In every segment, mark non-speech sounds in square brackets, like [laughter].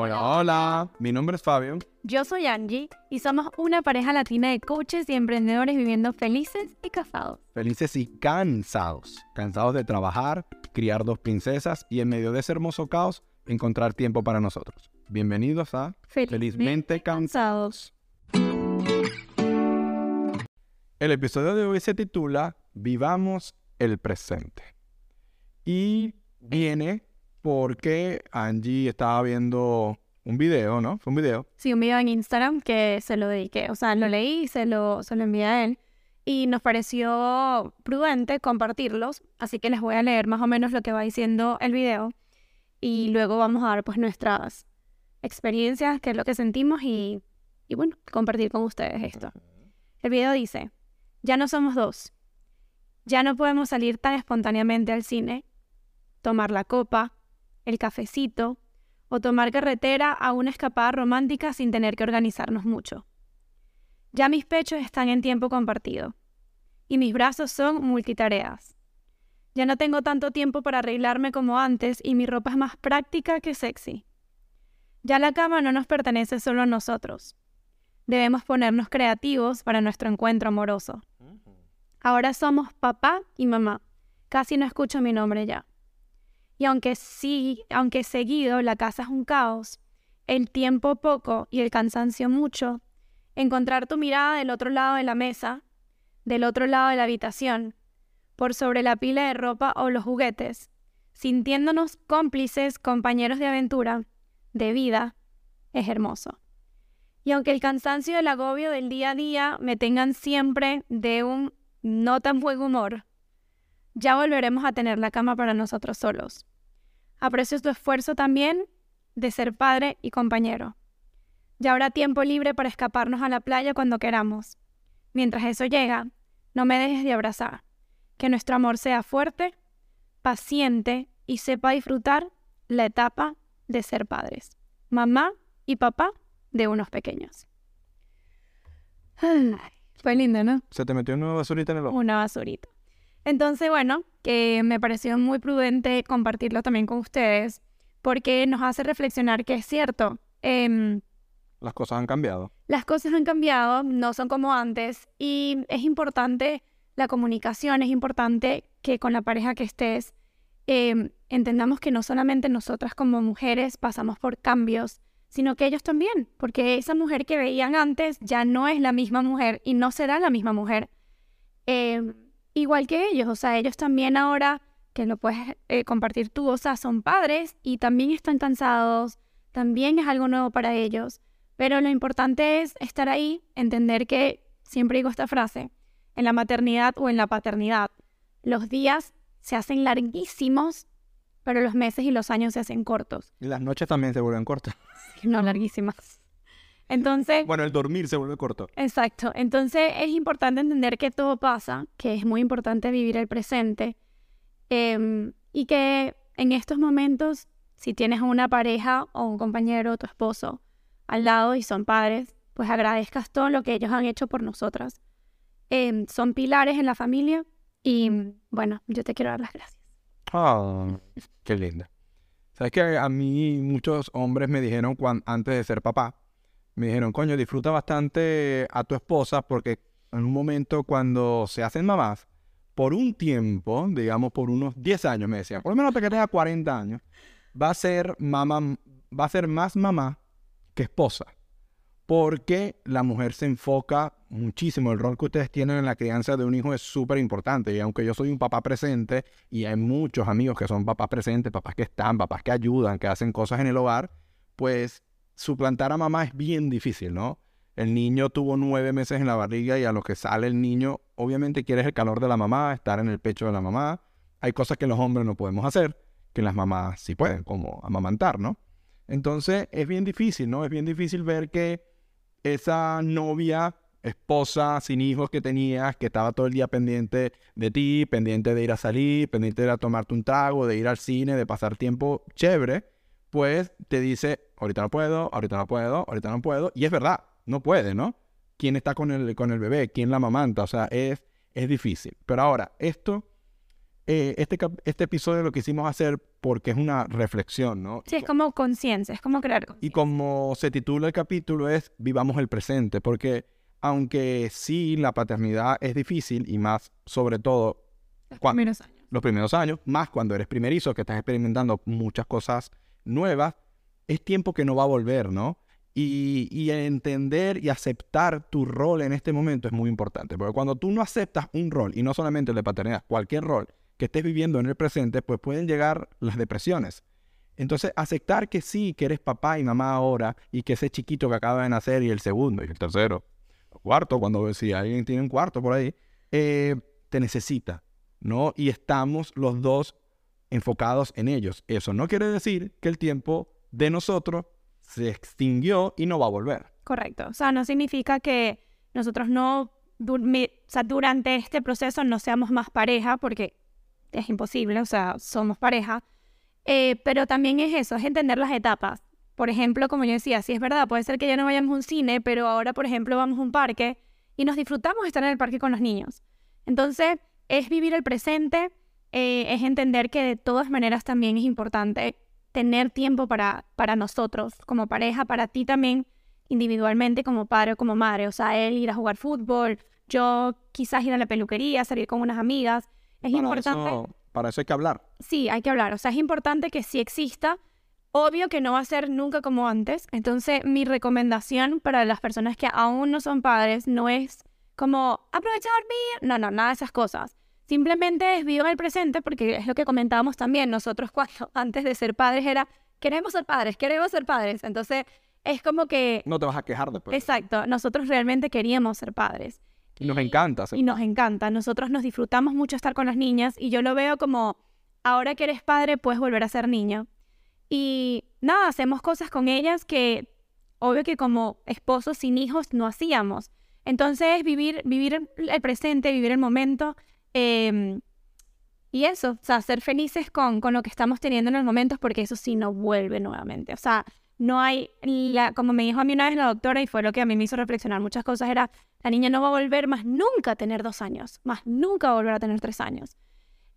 Hola, hola. Mi nombre es Fabio. Yo soy Angie y somos una pareja latina de coaches y emprendedores viviendo felices y casados. Felices y cansados. Cansados de trabajar, criar dos princesas y en medio de ese hermoso caos encontrar tiempo para nosotros. Bienvenidos a Felizmente, Cansados. El episodio de hoy se titula Vivamos el presente. Y viene porque Angie estaba viendo un video, ¿no? Fue un video. Sí, un video en Instagram que se lo dediqué. O sea, lo leí y se lo, se lo envié a él. Y nos pareció prudente compartirlos. Así que les voy a leer más o menos lo que va diciendo el video. Y luego vamos a dar pues nuestras experiencias, qué es lo que sentimos y, y bueno, compartir con ustedes esto. El video dice, ya no somos dos. Ya no podemos salir tan espontáneamente al cine, tomar la copa, el cafecito o tomar carretera a una escapada romántica sin tener que organizarnos mucho. Ya mis pechos están en tiempo compartido y mis brazos son multitareas. Ya no tengo tanto tiempo para arreglarme como antes y mi ropa es más práctica que sexy. Ya la cama no nos pertenece solo a nosotros. Debemos ponernos creativos para nuestro encuentro amoroso. Ahora somos papá y mamá. Casi no escucho mi nombre ya. Y aunque sí, aunque seguido la casa es un caos, el tiempo poco y el cansancio mucho, encontrar tu mirada del otro lado de la mesa, del otro lado de la habitación, por sobre la pila de ropa o los juguetes, sintiéndonos cómplices, compañeros de aventura, de vida, es hermoso. Y aunque el cansancio y el agobio del día a día me tengan siempre de un no tan buen humor, ya volveremos a tener la cama para nosotros solos. Aprecio tu esfuerzo también de ser padre y compañero. Ya habrá tiempo libre para escaparnos a la playa cuando queramos. Mientras eso llega, no me dejes de abrazar. Que nuestro amor sea fuerte, paciente y sepa disfrutar la etapa de ser padres. Mamá y papá de unos pequeños. fue lindo, ¿no? Se te metió una basurita en el ojo. Una basurita. Entonces, bueno, que me pareció muy prudente compartirlo también con ustedes, porque nos hace reflexionar que es cierto. Em, las cosas han cambiado. Las cosas han cambiado, no son como antes, y es importante la comunicación, es importante que con la pareja que estés em, entendamos que no solamente nosotras como mujeres pasamos por cambios, sino que ellos también, porque esa mujer que veían antes ya no es la misma mujer y no será la misma mujer. Eh, igual que ellos, o sea, ellos también ahora, que lo puedes eh, compartir tú, o sea, son padres y también están cansados, también es algo nuevo para ellos, pero lo importante es estar ahí, entender que, siempre digo esta frase, en la maternidad o en la paternidad, los días se hacen larguísimos, pero los meses y los años se hacen cortos. Y las noches también se vuelven cortas. no, larguísimas. Entonces... Bueno, el dormir se vuelve corto. Exacto. Entonces es importante entender que todo pasa, que es muy importante vivir el presente em, y que en estos momentos, si tienes una pareja o un compañero o tu esposo al lado y son padres, pues agradezcas todo lo que ellos han hecho por nosotras. Em, son pilares en la familia y bueno, yo te quiero dar las gracias. Ah, qué linda. Sabes que a mí muchos hombres me dijeron antes de ser papá, me dijeron, coño, disfruta bastante a tu esposa porque en un momento cuando se hacen mamás, por un tiempo, digamos por unos 10 años, me decían, por lo menos te que tenga 40 años, va a ser mamá, va a ser más mamá que esposa. Porque la mujer se enfoca muchísimo. El rol que ustedes tienen en la crianza de un hijo es súper importante. Y aunque yo soy un papá presente, y hay muchos amigos que son papás presentes, papás que están, papás que ayudan, que hacen cosas en el hogar, pues suplantar a mamá es bien difícil, ¿no? El niño tuvo nueve meses en la barriga y a lo que sale el niño, obviamente quieres el calor de la mamá, estar en el pecho de la mamá. Hay cosas que los hombres no podemos hacer, que las mamás sí pueden, como amamantar, ¿no? Entonces es bien difícil, ¿no? Es bien difícil ver que esa novia, esposa, sin hijos que tenías, que estaba todo el día pendiente de ti, pendiente de ir a salir, pendiente de ir a tomarte un trago, de ir al cine, de pasar tiempo chévere, pues te dice, ahorita no puedo, ahorita no puedo, ahorita no puedo. Y es verdad, no puede, ¿no? ¿Quién está con el, con el bebé? ¿Quién la mamanta? O sea, es, es difícil. Pero ahora, esto eh, este, este episodio lo quisimos hacer porque es una reflexión, ¿no? Sí, es como conciencia, es como crear Y como se titula el capítulo es Vivamos el presente, porque aunque sí la paternidad es difícil y más sobre todo Los primeros años. los primeros años, más cuando eres primerizo, que estás experimentando muchas cosas nuevas, es tiempo que no va a volver, ¿no? Y, y entender y aceptar tu rol en este momento es muy importante, porque cuando tú no aceptas un rol, y no solamente el de paternidad, cualquier rol que estés viviendo en el presente, pues pueden llegar las depresiones. Entonces, aceptar que sí, que eres papá y mamá ahora, y que ese chiquito que acaba de nacer, y el segundo, y el tercero, cuarto, cuando si alguien tiene un cuarto por ahí, eh, te necesita, ¿no? Y estamos los dos enfocados en ellos. Eso no quiere decir que el tiempo de nosotros se extinguió y no va a volver. Correcto. O sea, no significa que nosotros no, o durante este proceso no seamos más pareja, porque es imposible, o sea, somos pareja. Eh, pero también es eso, es entender las etapas. Por ejemplo, como yo decía, sí es verdad, puede ser que ya no vayamos a un cine, pero ahora, por ejemplo, vamos a un parque y nos disfrutamos estar en el parque con los niños. Entonces, es vivir el presente, eh, es entender que de todas maneras también es importante tener tiempo para, para nosotros como pareja, para ti también individualmente como padre o como madre. O sea, él ir a jugar fútbol, yo quizás ir a la peluquería, salir con unas amigas. Es Para importante. eso, para eso hay que hablar. Sí, hay que hablar. O sea, es importante que sí exista. Obvio que no va a ser nunca como antes. Entonces, mi recomendación para las personas que aún no son padres no es como aprovechar dormir. No, no, nada de esas cosas. Simplemente es vivan el presente porque es lo que comentábamos también. Nosotros cuando [laughs] antes de ser padres era, queremos ser padres, queremos ser padres. Entonces, es como que, No te vas a quejar después. exacto, nosotros realmente queríamos ser padres Y nos encanta. y nos encanta. Nosotros nos disfrutamos mucho estar con las niñas y yo lo veo como, ahora que eres padre, puedes volver a ser niño. Y nada, hacemos cosas con ellas que, obvio que como esposos sin hijos no hacíamos. Entonces, vivir, vivir el presente, vivir el momento. Eh, y eso, o sea, ser felices con, con lo que estamos teniendo en los momentos, porque eso sí no vuelve nuevamente. O sea, no hay, la, como me dijo a mí una vez la doctora, y fue lo que a mí me hizo reflexionar muchas cosas, era, la niña no va a volver más nunca a tener dos años, más nunca a volver a tener tres años.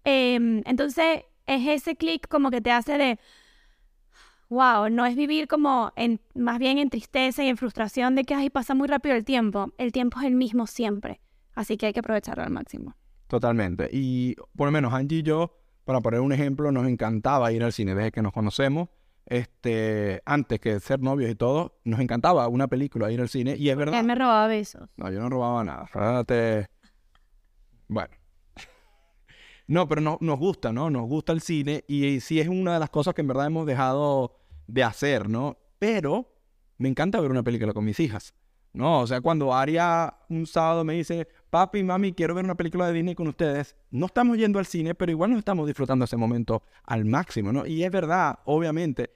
Em, entonces, es ese clic como que te hace de, wow, no es vivir como en, más bien en tristeza y en frustración de que, ay, pasa muy rápido el tiempo. El tiempo es el mismo siempre. Así que hay que aprovecharlo al máximo. Totalmente. Y por lo menos Angie y yo, para poner un ejemplo, nos encantaba ir al cine desde que nos conocemos. Este, antes que ser novios y todo, nos encantaba una película, ir al cine. Y es verdad. Él me robaba besos. No, yo no robaba nada. Espérate. Bueno. [laughs] No, pero no, nos gusta, ¿no? Nos gusta el cine y sí es una de las cosas que en verdad hemos dejado de hacer, ¿no? Pero me encanta ver una película con mis hijas, ¿no? O sea, cuando Aria un sábado me dice, papi, mami, quiero ver una película de Disney con ustedes, no estamos yendo al cine, pero igual nos estamos disfrutando ese momento al máximo, ¿no? Y es verdad, obviamente,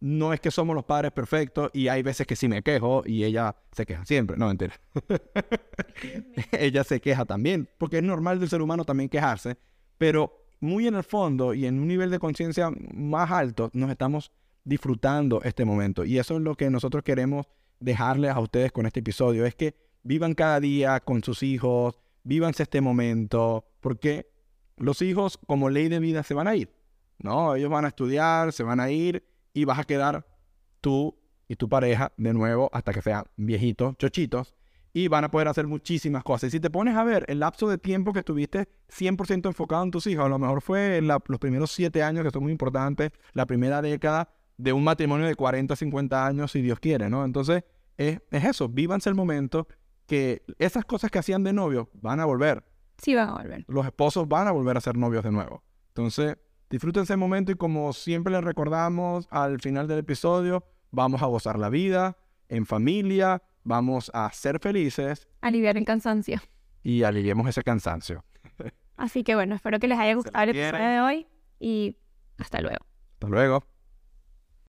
no es que somos los padres perfectos y hay veces que sí me quejo y ella se queja siempre, no mentira. [laughs] ella se queja también, porque es normal del ser humano también quejarse, pero muy en el fondo y en un nivel de conciencia más alto nos estamos disfrutando este momento y eso es lo que nosotros queremos dejarles a ustedes con este episodio, es que vivan cada día con sus hijos, vívanse este momento, porque los hijos como ley de vida se van a ir, ¿no? Ellos van a estudiar, se van a ir y vas a quedar tú y tu pareja de nuevo hasta que sean viejitos, chochitos, y van a poder hacer muchísimas cosas. Y si te pones a ver el lapso de tiempo que estuviste 100% enfocado en tus hijos, a lo mejor fue los primeros siete años, que son muy importantes, la primera década de un matrimonio de 40, 50 años, si Dios quiere, ¿no? Entonces, es, es eso, vívanse el momento que esas cosas que hacían de novio van a volver. Sí van a volver. Los esposos van a volver a ser novios de nuevo. Entonces, disfruten ese momento y como siempre les recordamos al final del episodio, vamos a gozar la vida en familia, vamos a ser felices Aliviar el cansancio. y aliviemos ese cansancio. Así que bueno, espero que les haya gustado el episodio de hoy y hasta luego. Hasta luego.